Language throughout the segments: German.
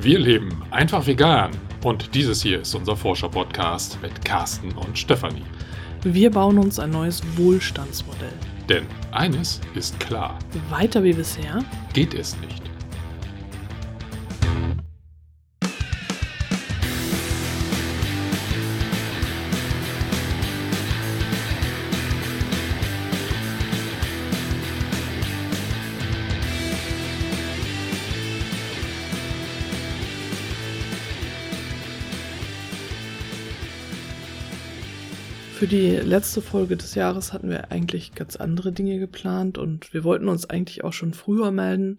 Wir leben einfach vegan. Und dieses hier ist unser Forscher-Podcast mit Carsten und Stefanie. Wir bauen uns ein neues Wohlstandsmodell. Denn eines ist klar. Weiter wie bisher geht es nicht. Die letzte Folge des Jahres hatten wir eigentlich ganz andere Dinge geplant und wir wollten uns eigentlich auch schon früher melden.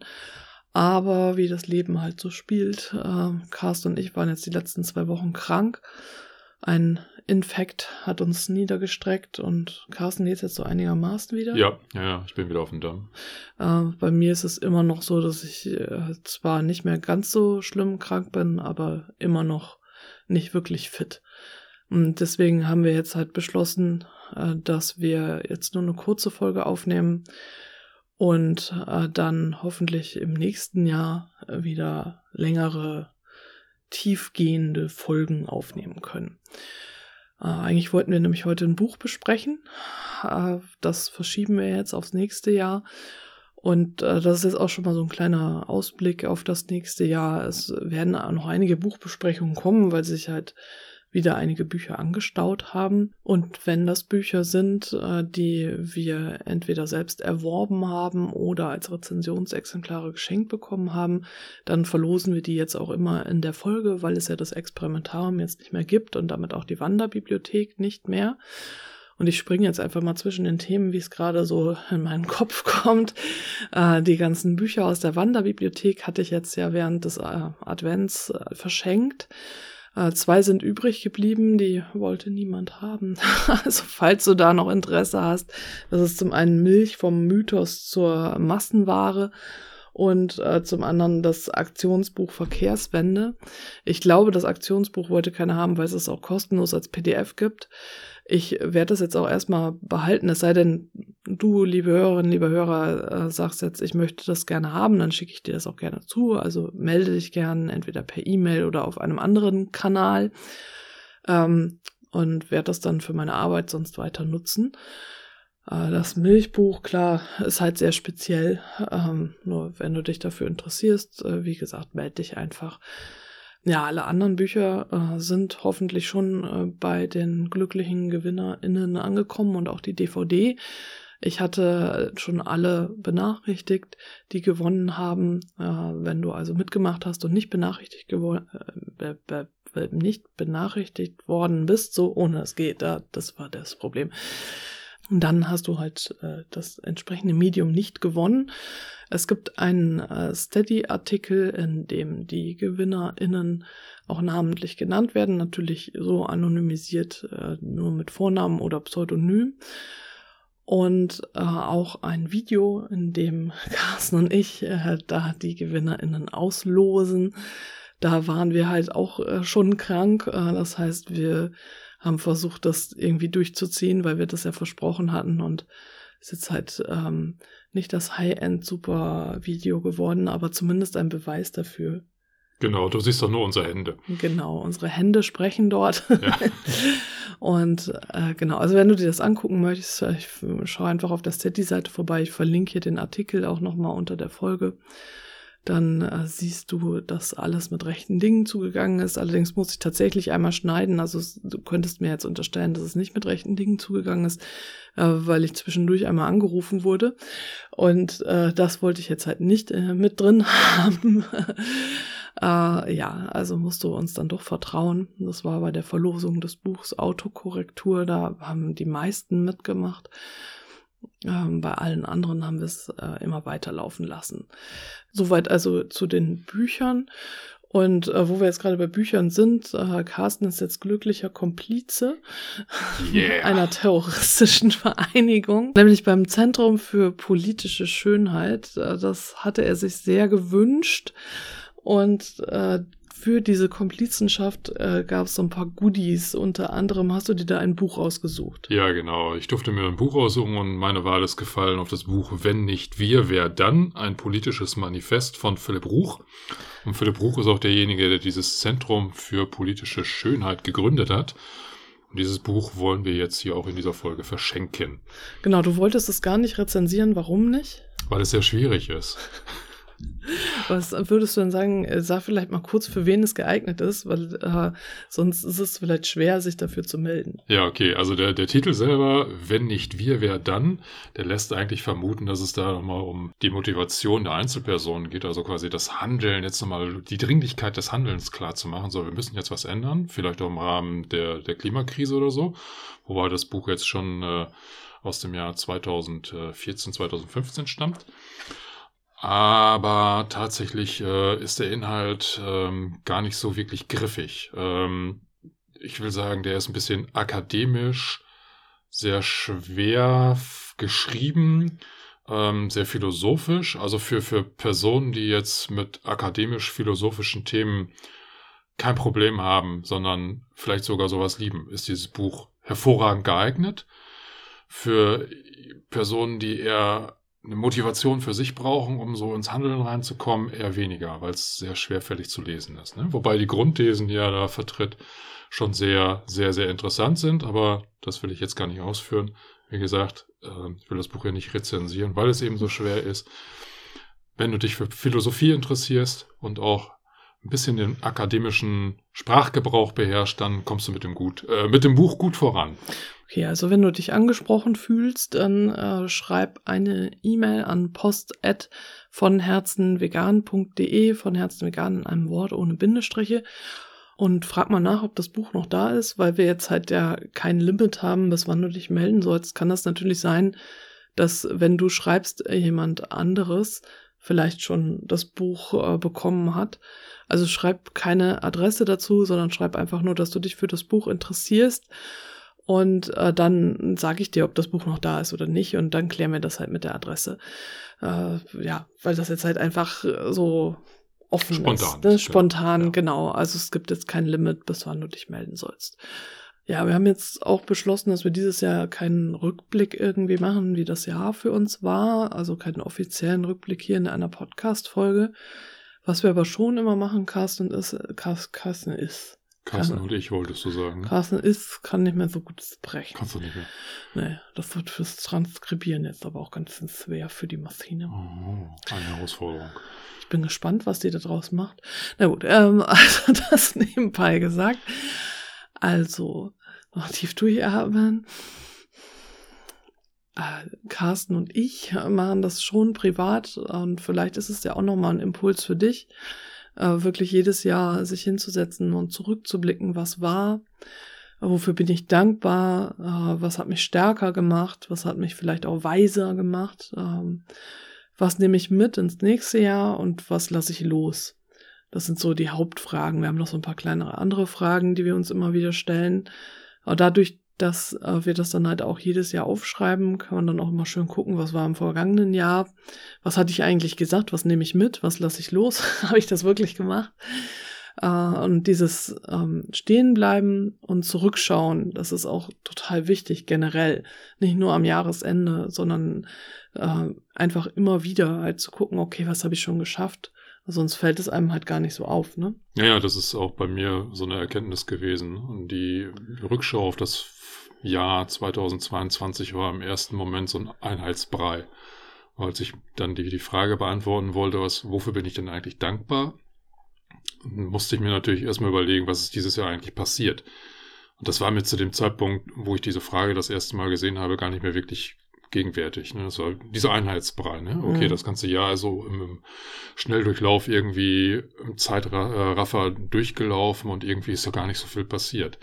Aber wie das Leben halt so spielt, äh, Carsten und ich waren jetzt die letzten zwei Wochen krank. Ein Infekt hat uns niedergestreckt und Carsten geht jetzt so einigermaßen wieder. Ja, ja, ja, ich bin wieder auf dem Damm. Äh, bei mir ist es immer noch so, dass ich äh, zwar nicht mehr ganz so schlimm krank bin, aber immer noch nicht wirklich fit. Und deswegen haben wir jetzt halt beschlossen, äh, dass wir jetzt nur eine kurze Folge aufnehmen und äh, dann hoffentlich im nächsten Jahr wieder längere, tiefgehende Folgen aufnehmen können. Äh, eigentlich wollten wir nämlich heute ein Buch besprechen. Das verschieben wir jetzt aufs nächste Jahr. Und das ist jetzt auch schon mal so ein kleiner Ausblick auf das nächste Jahr. Es werden noch einige Buchbesprechungen kommen, weil sich halt wieder einige Bücher angestaut haben. Und wenn das Bücher sind, äh, die wir entweder selbst erworben haben oder als Rezensionsexemplare geschenkt bekommen haben, dann verlosen wir die jetzt auch immer in der Folge, weil es ja das Experimentarium jetzt nicht mehr gibt und damit auch die Wanderbibliothek nicht mehr. Und ich springe jetzt einfach mal zwischen den Themen, wie es gerade so in meinen Kopf kommt. Äh, die ganzen Bücher aus der Wanderbibliothek hatte ich jetzt ja während des äh, Advents äh, verschenkt. Äh, zwei sind übrig geblieben, die wollte niemand haben. also falls du da noch Interesse hast, das ist zum einen Milch vom Mythos zur Massenware und äh, zum anderen das Aktionsbuch Verkehrswende. Ich glaube, das Aktionsbuch wollte keiner haben, weil es es auch kostenlos als PDF gibt. Ich werde das jetzt auch erstmal behalten, es sei denn, du, liebe Hörerinnen, liebe Hörer, äh, sagst jetzt, ich möchte das gerne haben, dann schicke ich dir das auch gerne zu. Also melde dich gerne entweder per E-Mail oder auf einem anderen Kanal ähm, und werde das dann für meine Arbeit sonst weiter nutzen. Äh, das Milchbuch, klar, ist halt sehr speziell. Ähm, nur wenn du dich dafür interessierst, äh, wie gesagt, melde dich einfach. Ja, alle anderen Bücher äh, sind hoffentlich schon äh, bei den glücklichen GewinnerInnen angekommen und auch die DVD. Ich hatte schon alle benachrichtigt, die gewonnen haben. Äh, wenn du also mitgemacht hast und nicht benachrichtigt geworden, äh, nicht benachrichtigt worden bist, so ohne es geht, da, das war das Problem. Und dann hast du halt äh, das entsprechende Medium nicht gewonnen. Es gibt einen äh, Steady-Artikel, in dem die GewinnerInnen auch namentlich genannt werden, natürlich so anonymisiert, äh, nur mit Vornamen oder Pseudonym. Und äh, auch ein Video, in dem Carsten und ich äh, da die GewinnerInnen auslosen. Da waren wir halt auch äh, schon krank. Äh, das heißt, wir haben versucht, das irgendwie durchzuziehen, weil wir das ja versprochen hatten und ist jetzt halt ähm, nicht das High-End-Super-Video geworden, aber zumindest ein Beweis dafür. Genau, du siehst doch nur unsere Hände. Genau, unsere Hände sprechen dort. Ja. und äh, genau, also wenn du dir das angucken möchtest, ich schau einfach auf der Steady-Seite vorbei. Ich verlinke hier den Artikel auch nochmal unter der Folge dann äh, siehst du, dass alles mit rechten Dingen zugegangen ist. Allerdings muss ich tatsächlich einmal schneiden. Also du könntest mir jetzt unterstellen, dass es nicht mit rechten Dingen zugegangen ist, äh, weil ich zwischendurch einmal angerufen wurde. Und äh, das wollte ich jetzt halt nicht äh, mit drin haben. Äh, ja, also musst du uns dann doch vertrauen. Das war bei der Verlosung des Buchs Autokorrektur. Da haben die meisten mitgemacht. Ähm, bei allen anderen haben wir es äh, immer weiterlaufen lassen. Soweit also zu den Büchern. Und äh, wo wir jetzt gerade bei Büchern sind, äh, Carsten ist jetzt glücklicher Komplize yeah. einer terroristischen Vereinigung, nämlich beim Zentrum für politische Schönheit. Äh, das hatte er sich sehr gewünscht. Und äh, für diese Komplizenschaft äh, gab es so ein paar Goodies. Unter anderem hast du dir da ein Buch ausgesucht. Ja, genau. Ich durfte mir ein Buch aussuchen und meine Wahl ist gefallen auf das Buch Wenn nicht wir, wer dann? Ein politisches Manifest von Philipp Ruch. Und Philipp Ruch ist auch derjenige, der dieses Zentrum für politische Schönheit gegründet hat. Und dieses Buch wollen wir jetzt hier auch in dieser Folge verschenken. Genau, du wolltest es gar nicht rezensieren. Warum nicht? Weil es sehr schwierig ist. Was würdest du denn sagen, äh, sag vielleicht mal kurz, für wen es geeignet ist, weil äh, sonst ist es vielleicht schwer, sich dafür zu melden. Ja, okay, also der, der Titel selber, wenn nicht wir, wer dann, der lässt eigentlich vermuten, dass es da nochmal um die Motivation der Einzelpersonen geht, also quasi das Handeln, jetzt nochmal die Dringlichkeit des Handelns klar zu machen. So, wir müssen jetzt was ändern, vielleicht auch im Rahmen der, der Klimakrise oder so, wobei das Buch jetzt schon äh, aus dem Jahr 2014, 2015 stammt. Aber tatsächlich äh, ist der Inhalt ähm, gar nicht so wirklich griffig. Ähm, ich will sagen, der ist ein bisschen akademisch, sehr schwer geschrieben, ähm, sehr philosophisch. Also für, für Personen, die jetzt mit akademisch-philosophischen Themen kein Problem haben, sondern vielleicht sogar sowas lieben, ist dieses Buch hervorragend geeignet. Für Personen, die eher eine Motivation für sich brauchen, um so ins Handeln reinzukommen, eher weniger, weil es sehr schwerfällig zu lesen ist. Ne? Wobei die Grundthesen, die er da vertritt, schon sehr, sehr, sehr interessant sind, aber das will ich jetzt gar nicht ausführen. Wie gesagt, äh, ich will das Buch ja nicht rezensieren, weil es eben so schwer ist. Wenn du dich für Philosophie interessierst und auch ein bisschen den akademischen Sprachgebrauch beherrscht, dann kommst du mit dem, gut, äh, mit dem Buch gut voran. Okay, also wenn du dich angesprochen fühlst, dann äh, schreib eine E-Mail an post von herzenvegan.de, von herzenvegan in einem Wort ohne Bindestriche und frag mal nach, ob das Buch noch da ist, weil wir jetzt halt ja kein Limit haben, bis wann du dich melden sollst. Kann das natürlich sein, dass wenn du schreibst, jemand anderes vielleicht schon das Buch äh, bekommen hat. Also schreib keine Adresse dazu, sondern schreib einfach nur, dass du dich für das Buch interessierst. Und äh, dann sage ich dir, ob das Buch noch da ist oder nicht. Und dann klären wir das halt mit der Adresse. Äh, ja, weil das jetzt halt einfach so offen Spontan. ist. Ne? Spontan, ja. genau. Also es gibt jetzt kein Limit, bis wann du dich melden sollst. Ja, wir haben jetzt auch beschlossen, dass wir dieses Jahr keinen Rückblick irgendwie machen, wie das Jahr für uns war. Also keinen offiziellen Rückblick hier in einer Podcast-Folge. Was wir aber schon immer machen, Carsten ist, Carsten ist. Carsten und ich wolltest du sagen. Carsten ist, kann nicht mehr so gut sprechen. Kannst du nicht mehr. Nee, das wird fürs Transkribieren jetzt aber auch ganz schwer für die Maschine. Oh, eine Herausforderung. Ich bin gespannt, was die da draus macht. Na gut, ähm, also das nebenbei gesagt. Also, noch tief durchatmen. Äh, Carsten und ich machen das schon privat und vielleicht ist es ja auch nochmal ein Impuls für dich, äh, wirklich jedes Jahr sich hinzusetzen und zurückzublicken, was war, wofür bin ich dankbar, äh, was hat mich stärker gemacht, was hat mich vielleicht auch weiser gemacht, ähm, was nehme ich mit ins nächste Jahr und was lasse ich los. Das sind so die Hauptfragen. Wir haben noch so ein paar kleinere andere Fragen, die wir uns immer wieder stellen. Aber dadurch, dass äh, wir das dann halt auch jedes Jahr aufschreiben, kann man dann auch immer schön gucken, was war im vergangenen Jahr, was hatte ich eigentlich gesagt, was nehme ich mit, was lasse ich los, habe ich das wirklich gemacht. Äh, und dieses ähm, Stehenbleiben und Zurückschauen, das ist auch total wichtig generell, nicht nur am Jahresende, sondern äh, einfach immer wieder halt zu gucken, okay, was habe ich schon geschafft, Sonst fällt es einem halt gar nicht so auf, ne? Ja, ja, das ist auch bei mir so eine Erkenntnis gewesen. Und die Rückschau auf das Jahr 2022 war im ersten Moment so ein Einheitsbrei. Als ich dann die, die Frage beantworten wollte, was, wofür bin ich denn eigentlich dankbar, musste ich mir natürlich erstmal überlegen, was ist dieses Jahr eigentlich passiert. Und das war mir zu dem Zeitpunkt, wo ich diese Frage das erste Mal gesehen habe, gar nicht mehr wirklich gegenwärtig. Ne? Das war dieser Einheitsbrei. Ne? Okay, mhm. das ganze Jahr so im, im, Schnelldurchlauf irgendwie im Zeitraffer durchgelaufen und irgendwie ist ja gar nicht so viel passiert.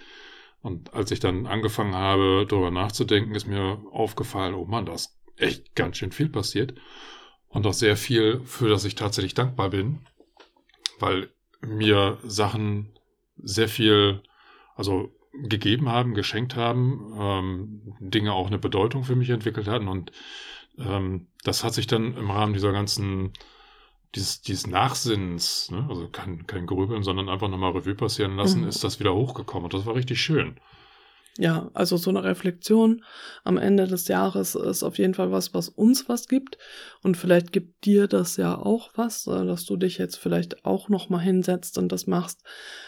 Und als ich dann angefangen habe, darüber nachzudenken, ist mir aufgefallen, oh Mann, da ist echt ganz schön viel passiert. Und auch sehr viel, für das ich tatsächlich dankbar bin, weil mir Sachen sehr viel, also gegeben haben, geschenkt haben, ähm, Dinge auch eine Bedeutung für mich entwickelt hatten. Und ähm, das hat sich dann im Rahmen dieser ganzen dieses, dieses Nachsinnens, ne? also kein, kein Grübeln, sondern einfach nochmal Revue passieren lassen, mhm. ist das wieder hochgekommen. Und das war richtig schön. Ja, also so eine Reflexion am Ende des Jahres ist auf jeden Fall was, was uns was gibt. Und vielleicht gibt dir das ja auch was, äh, dass du dich jetzt vielleicht auch nochmal hinsetzt und das machst.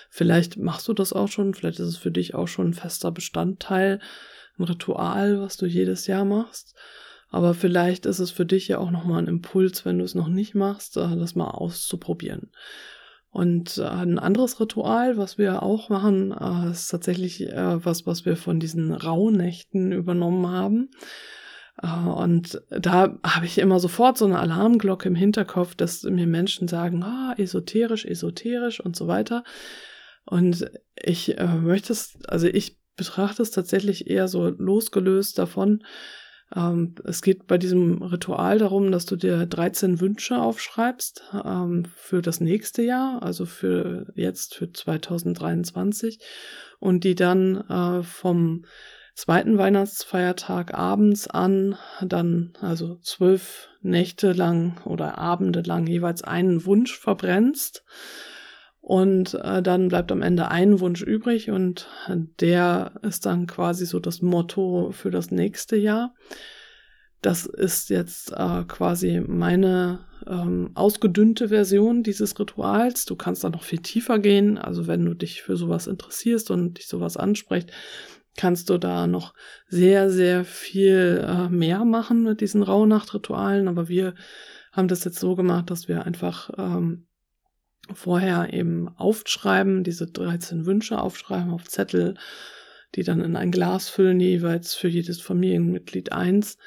Vielleicht machst du das auch schon, vielleicht ist es für dich auch schon ein fester Bestandteil, ein Ritual, was du jedes Jahr machst. Aber vielleicht ist es für dich ja auch nochmal ein Impuls, wenn du es noch nicht machst, äh, das mal auszuprobieren. Und äh, ein anderes Ritual, was wir auch machen, äh, ist tatsächlich was, was wir von diesen Rauhnächten übernommen haben. Und da habe ich immer sofort so eine Alarmglocke im Hinterkopf, dass mir Menschen sagen, ah, esoterisch, esoterisch und so weiter. Und ich äh, möchte es, also ich betrachte es tatsächlich eher so losgelöst davon, ähm, es geht bei diesem Ritual darum, dass du dir 13 Wünsche aufschreibst ähm, für das nächste Jahr, also für jetzt für 2023 und die dann äh, vom zweiten Weihnachtsfeiertag abends an dann also zwölf Nächte lang oder Abende lang jeweils einen Wunsch verbrennst und äh, dann bleibt am Ende ein Wunsch übrig und der ist dann quasi so das Motto für das nächste Jahr. Das ist jetzt äh, quasi meine ähm, ausgedünnte Version dieses Rituals. Du kannst da noch viel tiefer gehen. Also wenn du dich für sowas interessierst und dich sowas anspricht, kannst du da noch sehr, sehr viel äh, mehr machen mit diesen Rauhnacht-Ritualen. Aber wir haben das jetzt so gemacht, dass wir einfach ähm, vorher eben aufschreiben, diese 13 Wünsche aufschreiben auf Zettel, die dann in ein Glas füllen, jeweils für jedes Familienmitglied eins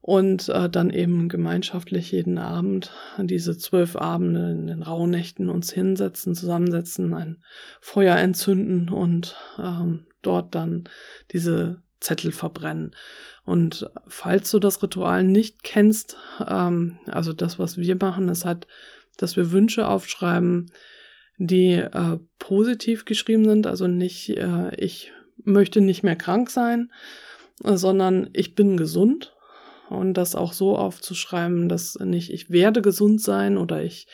und äh, dann eben gemeinschaftlich jeden Abend diese zwölf Abende in den Rauhnächten uns hinsetzen, zusammensetzen, ein Feuer entzünden und ähm, dort dann diese Zettel verbrennen. Und falls du das Ritual nicht kennst, ähm, also das, was wir machen, ist halt dass wir Wünsche aufschreiben, die äh, positiv geschrieben sind, also nicht äh, ich möchte nicht mehr krank sein, sondern ich bin gesund. Und das auch so aufzuschreiben, dass nicht ich werde gesund sein oder ich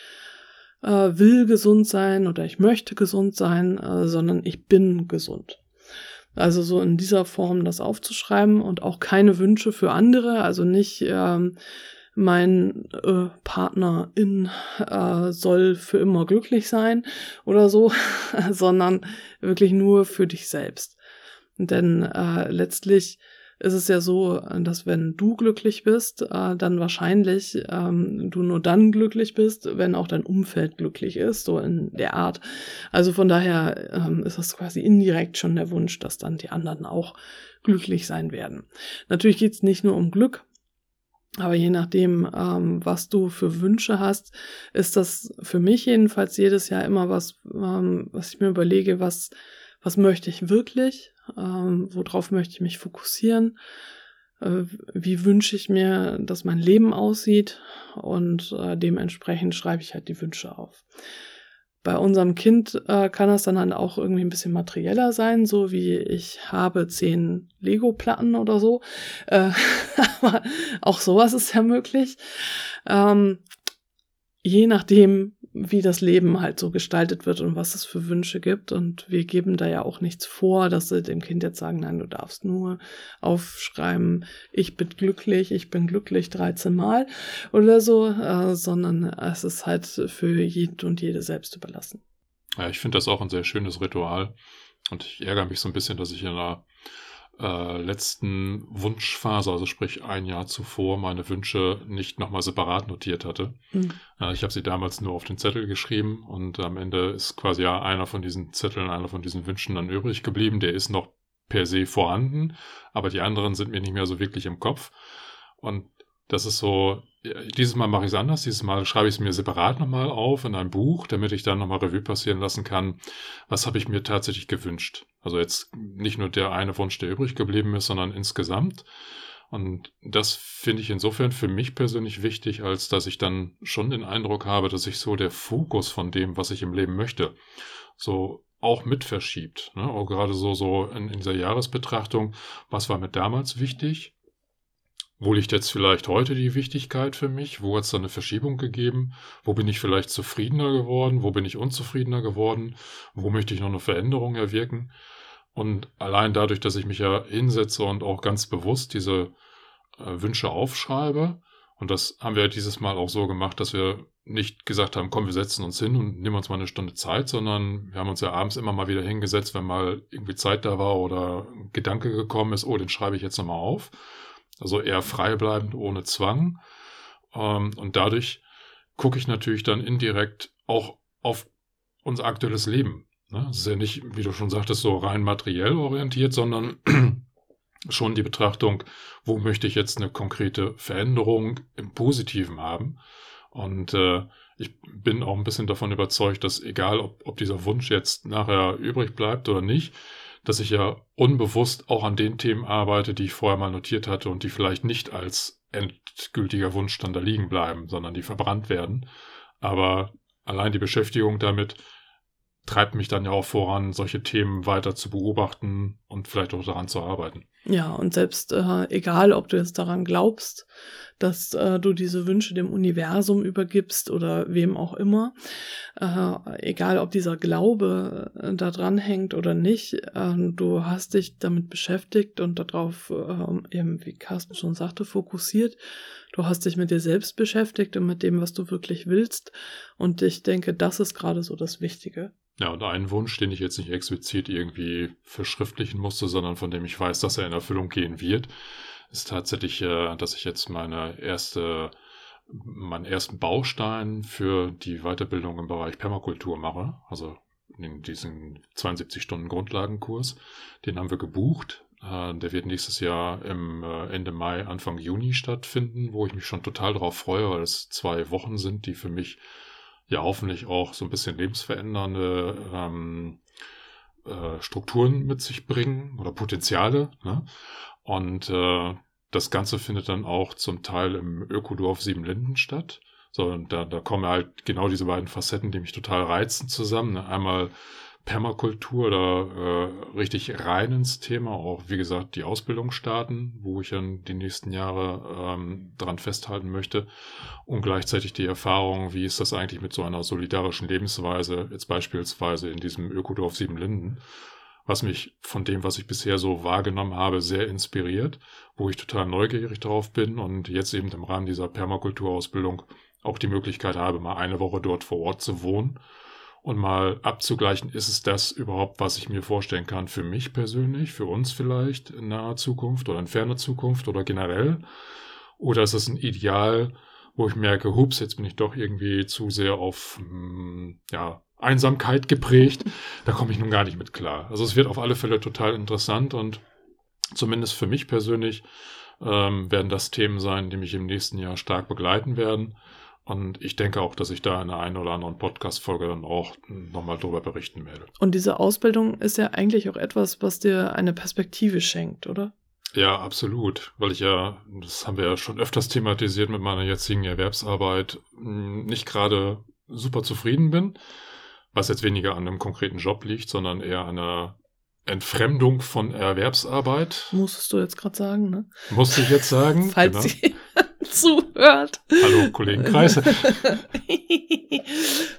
äh, will gesund sein oder ich möchte gesund sein, äh, sondern ich bin gesund. Also so in dieser Form das aufzuschreiben und auch keine Wünsche für andere, also nicht ähm, mein äh, Partnerin äh, soll für immer glücklich sein oder so, sondern wirklich nur für dich selbst. Denn äh, letztlich ist es ja so, dass wenn du glücklich bist, äh, dann wahrscheinlich ähm, du nur dann glücklich bist, wenn auch dein Umfeld glücklich ist, so in der Art. Also von daher ähm, ist das quasi indirekt schon der Wunsch, dass dann die anderen auch glücklich sein werden. Natürlich geht es nicht nur um Glück, aber je nachdem, ähm, was du für Wünsche hast, ist das für mich jedenfalls jedes Jahr immer was, ähm, was ich mir überlege, was, was möchte ich wirklich, ähm, worauf möchte ich mich fokussieren, äh, wie wünsche ich mir, dass mein Leben aussieht? Und äh, dementsprechend schreibe ich halt die Wünsche auf. Bei unserem Kind äh, kann das dann halt auch irgendwie ein bisschen materieller sein, so wie ich habe zehn Lego-Platten oder so. Äh, aber auch sowas ist ja möglich. Ähm, je nachdem, wie das Leben halt so gestaltet wird und was es für Wünsche gibt. Und wir geben da ja auch nichts vor, dass sie dem Kind jetzt sagen, nein, du darfst nur aufschreiben, ich bin glücklich, ich bin glücklich 13 Mal oder so, äh, sondern es ist halt für jeden und jede selbst überlassen. Ja, ich finde das auch ein sehr schönes Ritual. Und ich ärgere mich so ein bisschen, dass ich in einer äh, letzten Wunschphase, also sprich ein Jahr zuvor, meine Wünsche nicht nochmal separat notiert hatte. Mhm. Äh, ich habe sie damals nur auf den Zettel geschrieben und am Ende ist quasi ja einer von diesen Zetteln, einer von diesen Wünschen dann übrig geblieben. Der ist noch per se vorhanden, aber die anderen sind mir nicht mehr so wirklich im Kopf. Und das ist so, dieses Mal mache ich es anders. Dieses Mal schreibe ich es mir separat nochmal auf in ein Buch, damit ich dann nochmal Revue passieren lassen kann. Was habe ich mir tatsächlich gewünscht? Also jetzt nicht nur der eine Wunsch, der übrig geblieben ist, sondern insgesamt. Und das finde ich insofern für mich persönlich wichtig, als dass ich dann schon den Eindruck habe, dass sich so der Fokus von dem, was ich im Leben möchte, so auch mit verschiebt. Ne? Auch gerade so, so in, in dieser Jahresbetrachtung, was war mir damals wichtig? Wo liegt jetzt vielleicht heute die Wichtigkeit für mich? Wo hat es da eine Verschiebung gegeben? Wo bin ich vielleicht zufriedener geworden? Wo bin ich unzufriedener geworden? Wo möchte ich noch eine Veränderung erwirken? Und allein dadurch, dass ich mich ja hinsetze und auch ganz bewusst diese äh, Wünsche aufschreibe, und das haben wir dieses Mal auch so gemacht, dass wir nicht gesagt haben, komm, wir setzen uns hin und nehmen uns mal eine Stunde Zeit, sondern wir haben uns ja abends immer mal wieder hingesetzt, wenn mal irgendwie Zeit da war oder ein Gedanke gekommen ist, oh, den schreibe ich jetzt nochmal auf. Also eher frei bleibend, ohne Zwang. Ähm, und dadurch gucke ich natürlich dann indirekt auch auf unser aktuelles Leben. Ne? Es ist ja nicht, wie du schon sagtest, so rein materiell orientiert, sondern schon die Betrachtung, wo möchte ich jetzt eine konkrete Veränderung im Positiven haben. Und äh, ich bin auch ein bisschen davon überzeugt, dass egal, ob, ob dieser Wunsch jetzt nachher übrig bleibt oder nicht, dass ich ja unbewusst auch an den Themen arbeite, die ich vorher mal notiert hatte und die vielleicht nicht als endgültiger Wunsch dann da liegen bleiben, sondern die verbrannt werden. Aber allein die Beschäftigung damit treibt mich dann ja auch voran, solche Themen weiter zu beobachten und vielleicht auch daran zu arbeiten. Ja, und selbst äh, egal, ob du jetzt daran glaubst, dass äh, du diese Wünsche dem Universum übergibst oder wem auch immer, äh, egal ob dieser Glaube äh, da dran hängt oder nicht, äh, du hast dich damit beschäftigt und darauf äh, eben, wie Carsten schon sagte, fokussiert. Du hast dich mit dir selbst beschäftigt und mit dem, was du wirklich willst. Und ich denke, das ist gerade so das Wichtige. Ja, und ein Wunsch, den ich jetzt nicht explizit irgendwie verschriftlichen musste, sondern von dem ich weiß, dass er in Erfüllung gehen wird, ist tatsächlich, äh, dass ich jetzt meine erste, meinen ersten Baustein für die Weiterbildung im Bereich Permakultur mache. Also in diesen 72 Stunden Grundlagenkurs. Den haben wir gebucht. Äh, der wird nächstes Jahr im äh, Ende Mai, Anfang Juni stattfinden, wo ich mich schon total darauf freue, weil es zwei Wochen sind, die für mich ja hoffentlich auch so ein bisschen lebensverändernde ähm, äh, Strukturen mit sich bringen oder Potenziale. Ne? Und äh, das Ganze findet dann auch zum Teil im Ökodorf Siebenlinden statt. So, und da, da kommen halt genau diese beiden Facetten, die mich total reizen, zusammen. Ne? Einmal Permakultur oder äh, richtig rein ins Thema, auch wie gesagt die Ausbildung starten, wo ich dann die nächsten Jahre ähm, dran festhalten möchte. Und gleichzeitig die Erfahrung, wie ist das eigentlich mit so einer solidarischen Lebensweise, jetzt beispielsweise in diesem Ökodorf Siebenlinden, was mich von dem, was ich bisher so wahrgenommen habe, sehr inspiriert, wo ich total neugierig drauf bin und jetzt eben im Rahmen dieser Permakulturausbildung auch die Möglichkeit habe, mal eine Woche dort vor Ort zu wohnen und mal abzugleichen, ist es das überhaupt, was ich mir vorstellen kann für mich persönlich, für uns vielleicht in naher Zukunft oder in ferner Zukunft oder generell? Oder ist es ein Ideal, wo ich merke, hups, jetzt bin ich doch irgendwie zu sehr auf hm, ja, Einsamkeit geprägt. Da komme ich nun gar nicht mit klar. Also es wird auf alle Fälle total interessant und zumindest für mich persönlich ähm, werden das Themen sein, die mich im nächsten Jahr stark begleiten werden. Und ich denke auch, dass ich da in einer einen oder anderen Podcast-Folge dann auch nochmal drüber berichten werde. Und diese Ausbildung ist ja eigentlich auch etwas, was dir eine Perspektive schenkt, oder? Ja, absolut. Weil ich ja, das haben wir ja schon öfters thematisiert mit meiner jetzigen Erwerbsarbeit, hm, nicht gerade super zufrieden bin. Was jetzt weniger an einem konkreten Job liegt, sondern eher an einer Entfremdung von Erwerbsarbeit. Musstest du jetzt gerade sagen, ne? Musste ich jetzt sagen. Falls genau. zuhört. Hallo, Kollegen Kreise.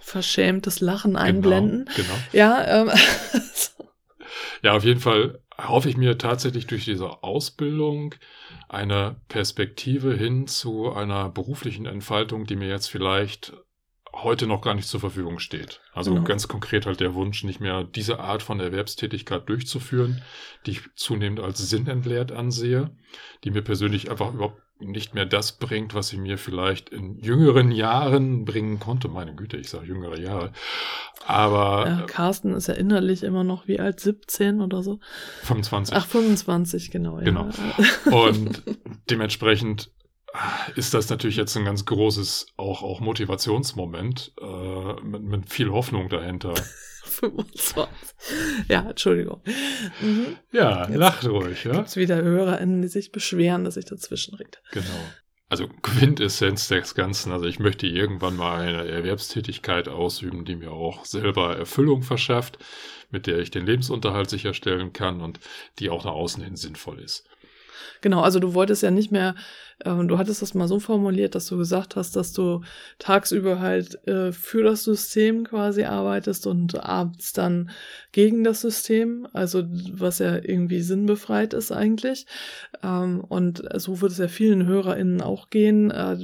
Verschämtes Lachen genau, einblenden. Genau. genau. Ja, ähm, ja, auf jeden Fall hoffe ich mir tatsächlich durch diese Ausbildung eine Perspektive hin zu einer beruflichen Entfaltung, die mir jetzt vielleicht heute noch gar nicht zur Verfügung steht. Also genau. ganz konkret halt der Wunsch, nicht mehr diese Art von Erwerbstätigkeit durchzuführen, die ich zunehmend als sinnentleert ansehe, die mir persönlich einfach überhaupt nicht mehr das bringt, was sie mir vielleicht in jüngeren Jahren bringen konnte. Meine Güte, ich sage jüngere Jahre. Aber. Ja, Carsten ist ja innerlich immer noch wie alt, 17 oder so? 25. Ach, 25, genau. Genau. Ja. Und dementsprechend ist das natürlich jetzt ein ganz großes auch, auch Motivationsmoment äh, mit, mit viel Hoffnung dahinter. 25. Ja, Entschuldigung. Mhm. Ja, Jetzt lacht ruhig. Ja? Gibt es wieder HörerInnen, die sich beschweren, dass ich dazwischen rede. Genau. Also Quintessenz des Ganzen. Also ich möchte irgendwann mal eine Erwerbstätigkeit ausüben, die mir auch selber Erfüllung verschafft, mit der ich den Lebensunterhalt sicherstellen kann und die auch nach außen hin sinnvoll ist. Genau, also du wolltest ja nicht mehr, äh, du hattest das mal so formuliert, dass du gesagt hast, dass du tagsüber halt äh, für das System quasi arbeitest und abends dann gegen das System, also was ja irgendwie sinnbefreit ist eigentlich. Ähm, und so wird es ja vielen HörerInnen auch gehen, äh,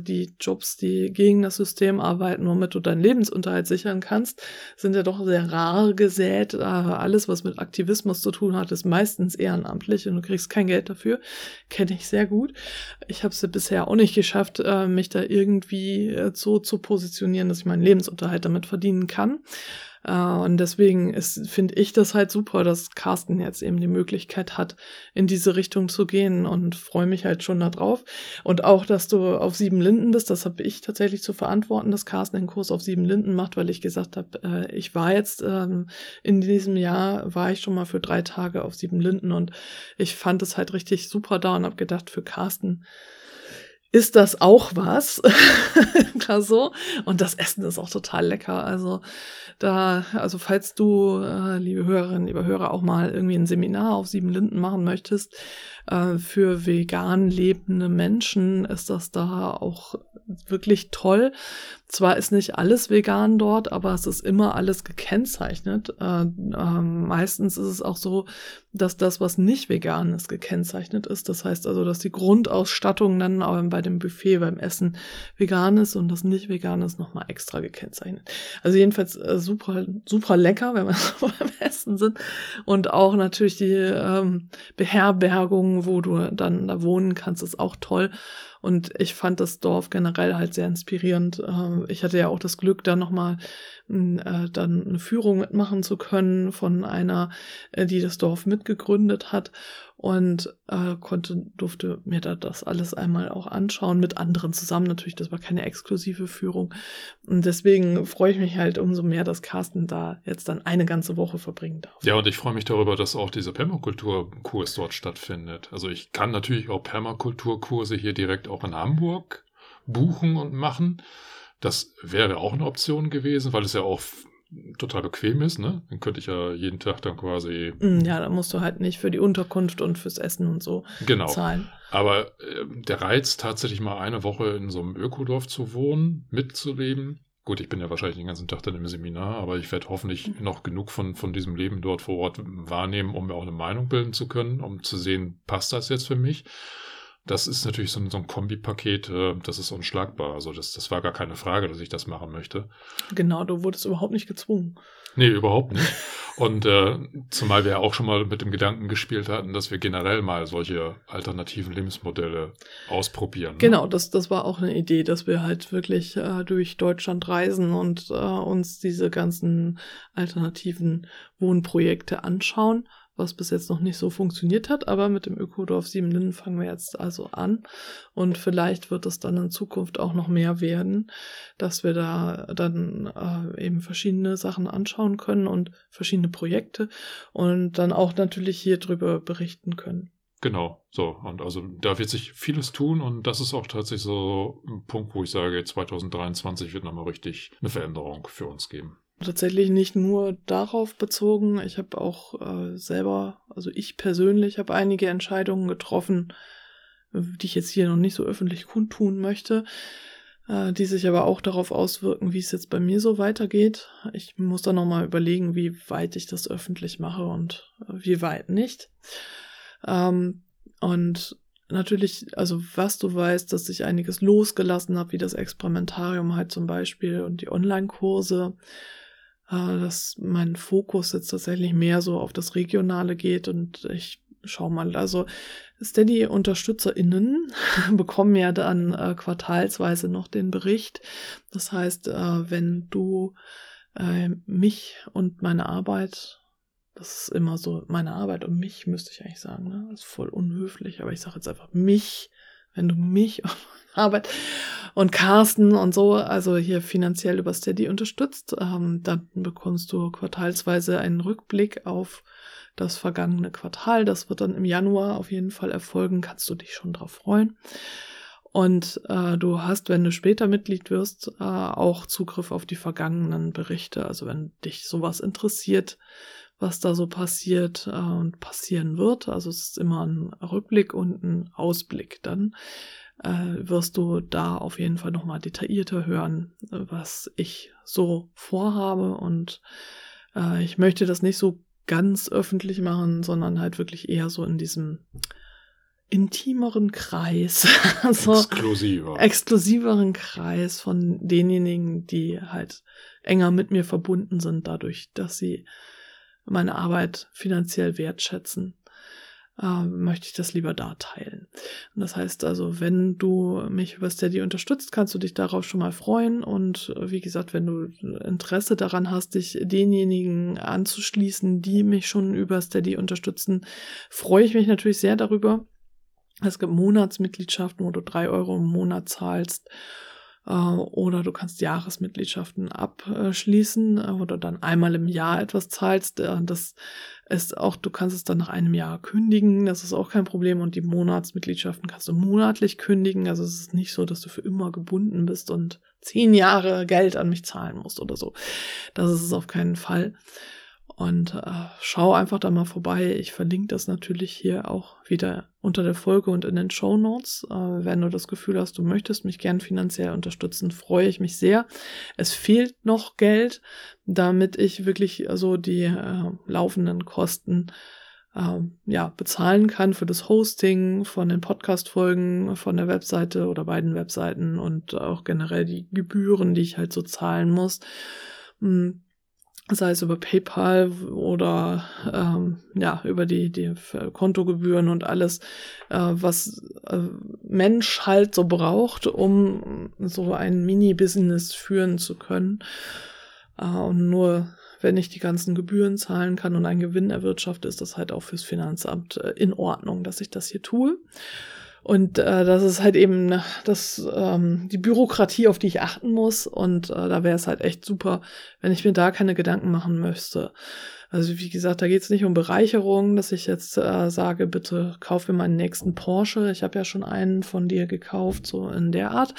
die Jobs, die gegen das System arbeiten, womit du deinen Lebensunterhalt sichern kannst, sind ja doch sehr rar gesät. Äh, alles, was mit Aktivismus zu tun hat, ist meistens ehrenamtlich und du kriegst kein Geld dafür. Kenne ich sehr gut. Ich habe es bisher auch nicht geschafft, äh, mich da irgendwie äh, so zu positionieren, dass ich meinen Lebensunterhalt damit verdienen kann. Äh, und deswegen finde ich das halt super, dass Carsten jetzt eben die Möglichkeit hat, in diese Richtung zu gehen und freue mich halt schon darauf. Und auch, dass du auf sieben Linden bist, das habe ich tatsächlich zu verantworten, dass Carsten den Kurs auf sieben Linden macht, weil ich gesagt habe, äh, ich war jetzt ähm, in diesem Jahr, war ich schon mal für drei Tage auf sieben Linden und ich fand es halt richtig super da und habe gedacht, für Carsten ist das auch was. Klar so. Und das Essen ist auch total lecker. Also da, also falls du, äh, liebe Hörerinnen, liebe Hörer, auch mal irgendwie ein Seminar auf Sieben Linden machen möchtest, äh, für vegan lebende Menschen ist das da auch wirklich toll. Zwar ist nicht alles vegan dort, aber es ist immer alles gekennzeichnet. Äh, äh, meistens ist es auch so, dass das, was nicht vegan ist, gekennzeichnet ist. Das heißt also, dass die Grundausstattung dann auch bei dem Buffet beim Essen vegan ist und das nicht vegan ist nochmal extra gekennzeichnet. Also jedenfalls äh, super, super lecker, wenn wir so beim Essen sind. Und auch natürlich die ähm, Beherbergung, wo du dann da wohnen kannst, ist auch toll. Und ich fand das Dorf generell halt sehr inspirierend. Ähm, ich hatte ja auch das Glück, da nochmal äh, dann eine Führung mitmachen zu können von einer, äh, die das Dorf mitgegründet hat und äh, konnte, durfte mir da das alles einmal auch anschauen, mit anderen zusammen natürlich, das war keine exklusive Führung. Und deswegen freue ich mich halt umso mehr, dass Carsten da jetzt dann eine ganze Woche verbringen darf. Ja, und ich freue mich darüber, dass auch dieser Permakulturkurs dort stattfindet. Also ich kann natürlich auch Permakulturkurse hier direkt auch in Hamburg buchen und machen. Das wäre auch eine Option gewesen, weil es ja auch total bequem ist, ne? Dann könnte ich ja jeden Tag dann quasi. Mm, ja, da musst du halt nicht für die Unterkunft und fürs Essen und so genau. zahlen. Aber äh, der Reiz, tatsächlich mal eine Woche in so einem Ökodorf zu wohnen, mitzuleben. Gut, ich bin ja wahrscheinlich den ganzen Tag dann im Seminar, aber ich werde hoffentlich mhm. noch genug von, von diesem Leben dort vor Ort wahrnehmen, um mir auch eine Meinung bilden zu können, um zu sehen, passt das jetzt für mich. Das ist natürlich so ein, so ein Kombipaket, äh, das ist unschlagbar. Also das, das war gar keine Frage, dass ich das machen möchte. Genau, du wurdest überhaupt nicht gezwungen. Nee, überhaupt nicht. Und äh, zumal wir ja auch schon mal mit dem Gedanken gespielt hatten, dass wir generell mal solche alternativen Lebensmodelle ausprobieren. Ne? Genau, das, das war auch eine Idee, dass wir halt wirklich äh, durch Deutschland reisen und äh, uns diese ganzen alternativen Wohnprojekte anschauen was bis jetzt noch nicht so funktioniert hat, aber mit dem Ökodorf Siebenlinden fangen wir jetzt also an und vielleicht wird es dann in Zukunft auch noch mehr werden, dass wir da dann äh, eben verschiedene Sachen anschauen können und verschiedene Projekte und dann auch natürlich hier drüber berichten können. Genau, so. Und also da wird sich vieles tun und das ist auch tatsächlich so ein Punkt, wo ich sage, 2023 wird nochmal richtig eine Veränderung für uns geben tatsächlich nicht nur darauf bezogen. Ich habe auch äh, selber, also ich persönlich habe einige Entscheidungen getroffen, die ich jetzt hier noch nicht so öffentlich kundtun möchte, äh, die sich aber auch darauf auswirken, wie es jetzt bei mir so weitergeht. Ich muss da nochmal überlegen, wie weit ich das öffentlich mache und äh, wie weit nicht. Ähm, und natürlich, also was du weißt, dass ich einiges losgelassen habe, wie das Experimentarium halt zum Beispiel und die Online-Kurse äh, dass mein Fokus jetzt tatsächlich mehr so auf das Regionale geht und ich schau mal, also Steady-UnterstützerInnen bekommen ja dann äh, quartalsweise noch den Bericht. Das heißt, äh, wenn du äh, mich und meine Arbeit, das ist immer so, meine Arbeit und mich müsste ich eigentlich sagen, ne? Das ist voll unhöflich, aber ich sage jetzt einfach mich, wenn du mich Arbeit und Carsten und so, also hier finanziell über Steady unterstützt, ähm, dann bekommst du quartalsweise einen Rückblick auf das vergangene Quartal. Das wird dann im Januar auf jeden Fall erfolgen. Kannst du dich schon drauf freuen. Und äh, du hast, wenn du später Mitglied wirst, äh, auch Zugriff auf die vergangenen Berichte. Also wenn dich sowas interessiert, was da so passiert äh, und passieren wird. Also es ist immer ein Rückblick und ein Ausblick. Dann äh, wirst du da auf jeden Fall nochmal detaillierter hören, was ich so vorhabe. Und äh, ich möchte das nicht so ganz öffentlich machen, sondern halt wirklich eher so in diesem intimeren Kreis, also exklusiver. exklusiveren Kreis von denjenigen, die halt enger mit mir verbunden sind, dadurch, dass sie meine Arbeit finanziell wertschätzen, äh, möchte ich das lieber da teilen. Und das heißt also, wenn du mich über Steady unterstützt, kannst du dich darauf schon mal freuen. Und wie gesagt, wenn du Interesse daran hast, dich denjenigen anzuschließen, die mich schon über Steady unterstützen, freue ich mich natürlich sehr darüber. Es gibt Monatsmitgliedschaften, wo du drei Euro im Monat zahlst. Äh, oder du kannst Jahresmitgliedschaften abschließen, äh, wo du dann einmal im Jahr etwas zahlst. Äh, das ist auch, du kannst es dann nach einem Jahr kündigen, das ist auch kein Problem. Und die Monatsmitgliedschaften kannst du monatlich kündigen. Also es ist nicht so, dass du für immer gebunden bist und zehn Jahre Geld an mich zahlen musst oder so. Das ist es auf keinen Fall. Und äh, schau einfach da mal vorbei. Ich verlinke das natürlich hier auch wieder unter der Folge und in den Show Notes. Äh, wenn du das Gefühl hast, du möchtest mich gern finanziell unterstützen, freue ich mich sehr. Es fehlt noch Geld, damit ich wirklich so die äh, laufenden Kosten äh, ja, bezahlen kann für das Hosting von den Podcast-Folgen, von der Webseite oder beiden Webseiten und auch generell die Gebühren, die ich halt so zahlen muss. Hm sei es über PayPal oder ähm, ja über die die Kontogebühren und alles, äh, was äh, Mensch halt so braucht, um so ein Mini-Business führen zu können. Äh, und nur wenn ich die ganzen Gebühren zahlen kann und einen Gewinn erwirtschafte, ist das halt auch fürs Finanzamt äh, in Ordnung, dass ich das hier tue. Und äh, das ist halt eben das, ähm, die Bürokratie, auf die ich achten muss. Und äh, da wäre es halt echt super, wenn ich mir da keine Gedanken machen müsste. Also wie gesagt, da geht es nicht um Bereicherung, dass ich jetzt äh, sage, bitte kauf mir meinen nächsten Porsche. Ich habe ja schon einen von dir gekauft, so in der Art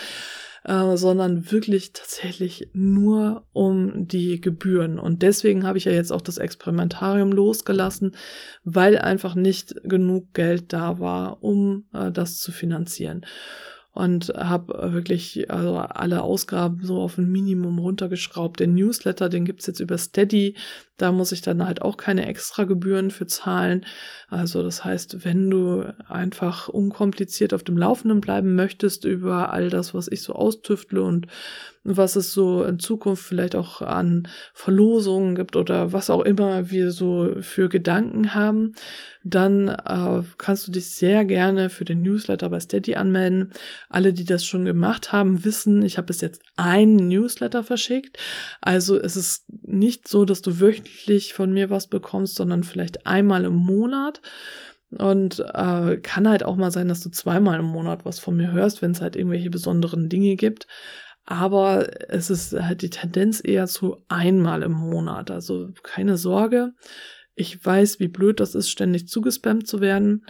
äh, sondern wirklich tatsächlich nur um die Gebühren. Und deswegen habe ich ja jetzt auch das Experimentarium losgelassen, weil einfach nicht genug Geld da war, um äh, das zu finanzieren und habe wirklich also alle Ausgaben so auf ein Minimum runtergeschraubt. Den Newsletter, den gibt's jetzt über Steady. Da muss ich dann halt auch keine extra Gebühren für zahlen. Also das heißt, wenn du einfach unkompliziert auf dem Laufenden bleiben möchtest über all das, was ich so austüftle und was es so in Zukunft vielleicht auch an Verlosungen gibt oder was auch immer wir so für Gedanken haben, dann äh, kannst du dich sehr gerne für den Newsletter bei Steady anmelden. Alle, die das schon gemacht haben, wissen, ich habe bis jetzt einen Newsletter verschickt. Also es ist nicht so, dass du wöchentlich von mir was bekommst, sondern vielleicht einmal im Monat. Und äh, kann halt auch mal sein, dass du zweimal im Monat was von mir hörst, wenn es halt irgendwelche besonderen Dinge gibt. Aber es ist halt die Tendenz eher zu einmal im Monat. Also keine Sorge. Ich weiß, wie blöd das ist, ständig zugespammt zu werden.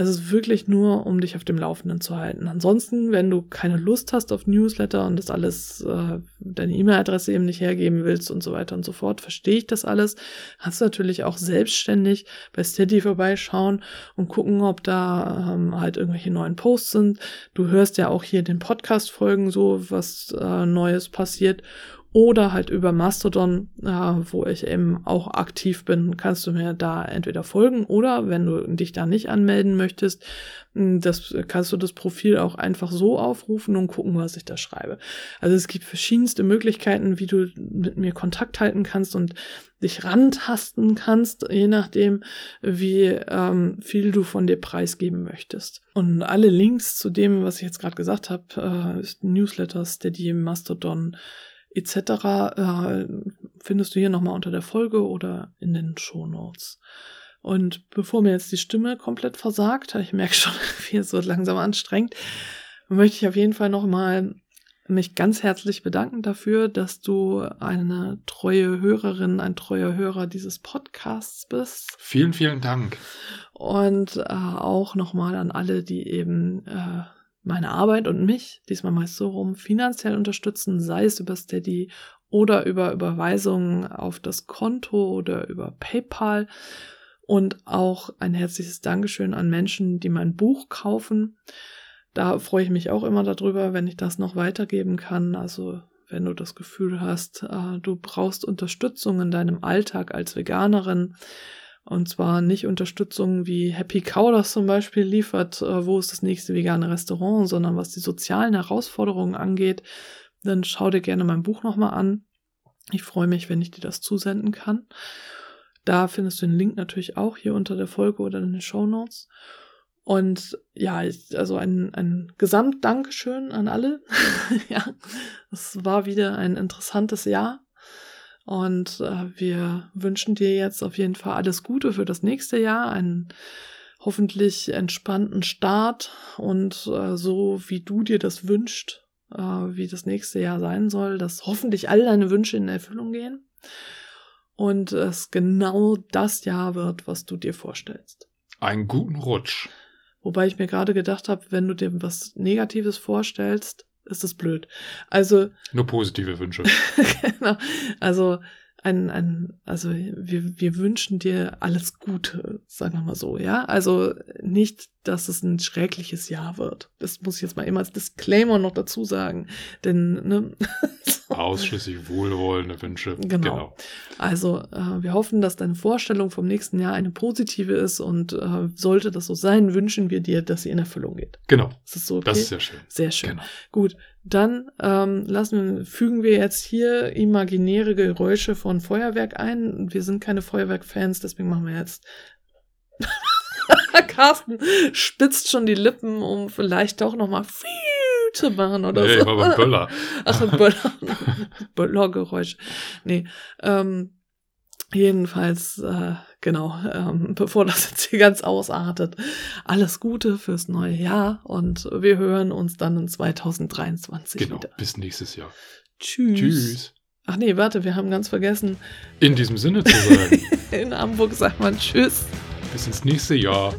Es ist wirklich nur, um dich auf dem Laufenden zu halten. Ansonsten, wenn du keine Lust hast auf Newsletter und das alles, äh, deine E-Mail-Adresse eben nicht hergeben willst und so weiter und so fort, verstehe ich das alles. Kannst du natürlich auch selbstständig bei Steady vorbeischauen und gucken, ob da ähm, halt irgendwelche neuen Posts sind. Du hörst ja auch hier den Podcast-Folgen so, was äh, Neues passiert oder halt über Mastodon, äh, wo ich eben auch aktiv bin, kannst du mir da entweder folgen oder wenn du dich da nicht anmelden möchtest, hm, das kannst du das Profil auch einfach so aufrufen und gucken, was ich da schreibe. Also es gibt verschiedenste Möglichkeiten, wie du mit mir Kontakt halten kannst und dich rantasten kannst, je nachdem, wie ähm, viel du von dir preisgeben möchtest. Und alle Links zu dem, was ich jetzt gerade gesagt habe, äh, Newsletter, Steady, Mastodon, etc. Äh, findest du hier nochmal unter der Folge oder in den Show Notes. Und bevor mir jetzt die Stimme komplett versagt, ich merke schon, wie es so langsam anstrengt, möchte ich auf jeden Fall nochmal mich ganz herzlich bedanken dafür, dass du eine treue Hörerin, ein treuer Hörer dieses Podcasts bist. Vielen, vielen Dank. Und äh, auch nochmal an alle, die eben äh, meine Arbeit und mich, diesmal meist so rum, finanziell unterstützen, sei es über Steady oder über Überweisungen auf das Konto oder über PayPal. Und auch ein herzliches Dankeschön an Menschen, die mein Buch kaufen. Da freue ich mich auch immer darüber, wenn ich das noch weitergeben kann. Also wenn du das Gefühl hast, äh, du brauchst Unterstützung in deinem Alltag als Veganerin. Und zwar nicht Unterstützung wie Happy Cow das zum Beispiel liefert, äh, wo ist das nächste vegane Restaurant, sondern was die sozialen Herausforderungen angeht, dann schau dir gerne mein Buch nochmal an. Ich freue mich, wenn ich dir das zusenden kann. Da findest du den Link natürlich auch hier unter der Folge oder in den Show Notes. Und ja, also ein, ein Gesamtdankeschön an alle. ja, es war wieder ein interessantes Jahr. Und äh, wir wünschen dir jetzt auf jeden Fall alles Gute für das nächste Jahr, einen hoffentlich entspannten Start und äh, so, wie du dir das wünschst, äh, wie das nächste Jahr sein soll, dass hoffentlich all deine Wünsche in Erfüllung gehen und es genau das Jahr wird, was du dir vorstellst. Einen guten Rutsch. Wobei ich mir gerade gedacht habe, wenn du dir was Negatives vorstellst, ist das blöd. Also. Nur positive Wünsche. genau. Also ein, ein, also wir, wir wünschen dir alles Gute, sagen wir mal so, ja. Also nicht, dass es ein schreckliches Jahr wird. Das muss ich jetzt mal immer als Disclaimer noch dazu sagen. Denn, ne? Ausschließlich wohlwollende Wünsche. Genau. genau. Also äh, wir hoffen, dass deine Vorstellung vom nächsten Jahr eine positive ist und äh, sollte das so sein, wünschen wir dir, dass sie in Erfüllung geht. Genau. Ist das so okay? Das ist sehr schön. Sehr schön. Genau. Gut, dann ähm, lassen, fügen wir jetzt hier imaginäre Geräusche von Feuerwerk ein. Wir sind keine Feuerwerk-Fans, deswegen machen wir jetzt. Carsten spitzt schon die Lippen, um vielleicht doch nochmal viel zu machen oder nee, so. Nee, aber Böller. Ach, ein Böller. Böllergeräusch. Nee, ähm, jedenfalls, äh, genau, ähm, bevor das jetzt hier ganz ausartet, alles Gute fürs neue Jahr und wir hören uns dann in 2023 genau, wieder. bis nächstes Jahr. Tschüss. Tschüss. Ach nee, warte, wir haben ganz vergessen. In diesem Sinne zu sagen. in Hamburg sagt man Tschüss. Bis ins nächste Jahr.